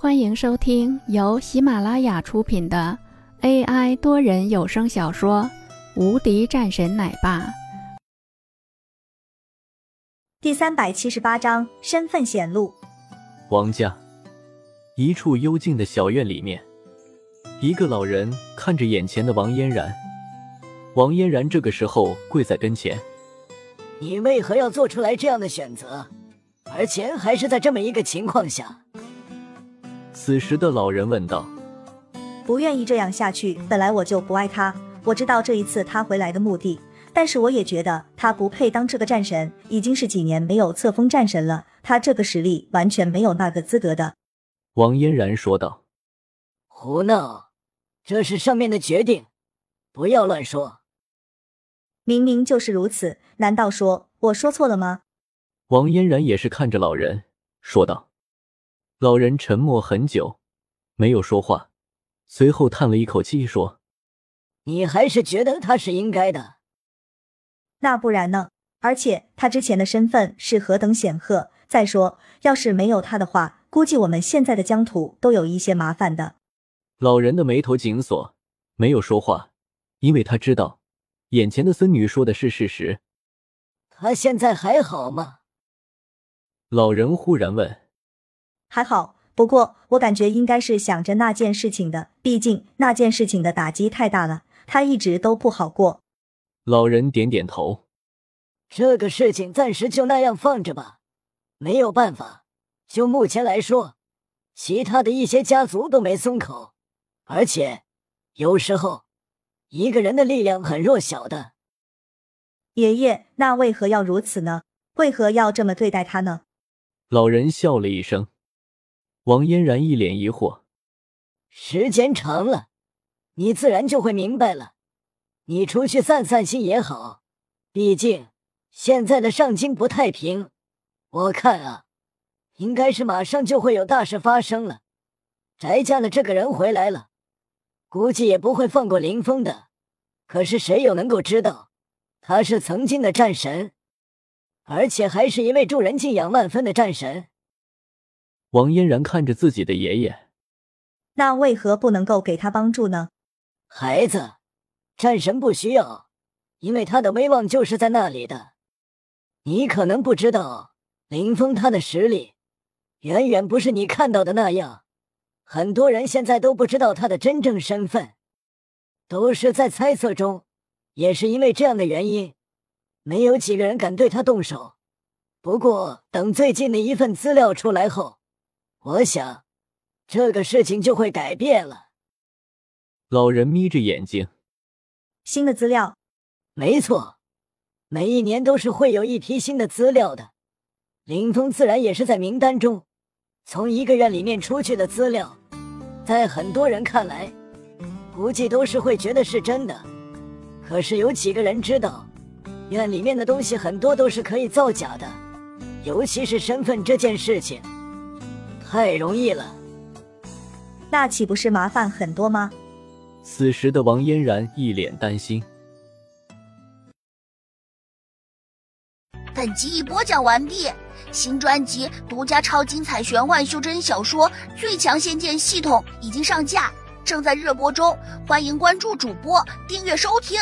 欢迎收听由喜马拉雅出品的 AI 多人有声小说《无敌战神奶爸》第三百七十八章身份显露。王家一处幽静的小院里面，一个老人看着眼前的王嫣然。王嫣然这个时候跪在跟前：“你为何要做出来这样的选择？而且还是在这么一个情况下？”此时的老人问道：“不愿意这样下去。本来我就不爱他，我知道这一次他回来的目的，但是我也觉得他不配当这个战神。已经是几年没有册封战神了，他这个实力完全没有那个资格的。”王嫣然说道：“胡闹！这是上面的决定，不要乱说。明明就是如此，难道说我说错了吗？”王嫣然也是看着老人说道。老人沉默很久，没有说话，随后叹了一口气说：“你还是觉得他是应该的？那不然呢？而且他之前的身份是何等显赫。再说，要是没有他的话，估计我们现在的疆土都有一些麻烦的。”老人的眉头紧锁，没有说话，因为他知道眼前的孙女说的是事实。他现在还好吗？老人忽然问。还好，不过我感觉应该是想着那件事情的，毕竟那件事情的打击太大了，他一直都不好过。老人点点头，这个事情暂时就那样放着吧，没有办法。就目前来说，其他的一些家族都没松口，而且有时候一个人的力量很弱小的。爷爷，那为何要如此呢？为何要这么对待他呢？老人笑了一声。王嫣然一脸疑惑，时间长了，你自然就会明白了。你出去散散心也好，毕竟现在的上京不太平。我看啊，应该是马上就会有大事发生了。翟家的这个人回来了，估计也不会放过林峰的。可是谁又能够知道，他是曾经的战神，而且还是一位助人敬仰万分的战神。王嫣然看着自己的爷爷，那为何不能够给他帮助呢？孩子，战神不需要，因为他的威望就是在那里的。你可能不知道，林峰他的实力远远不是你看到的那样。很多人现在都不知道他的真正身份，都是在猜测中。也是因为这样的原因，没有几个人敢对他动手。不过，等最近的一份资料出来后，我想，这个事情就会改变了。老人眯着眼睛，新的资料，没错，每一年都是会有一批新的资料的。林峰自然也是在名单中。从一个院里面出去的资料，在很多人看来，估计都是会觉得是真的。可是有几个人知道，院里面的东西很多都是可以造假的，尤其是身份这件事情。太容易了，那岂不是麻烦很多吗？此时的王嫣然一脸担心。本集已播讲完毕，新专辑独家超精彩玄幻修真小说《最强仙剑系统》已经上架，正在热播中，欢迎关注主播，订阅收听。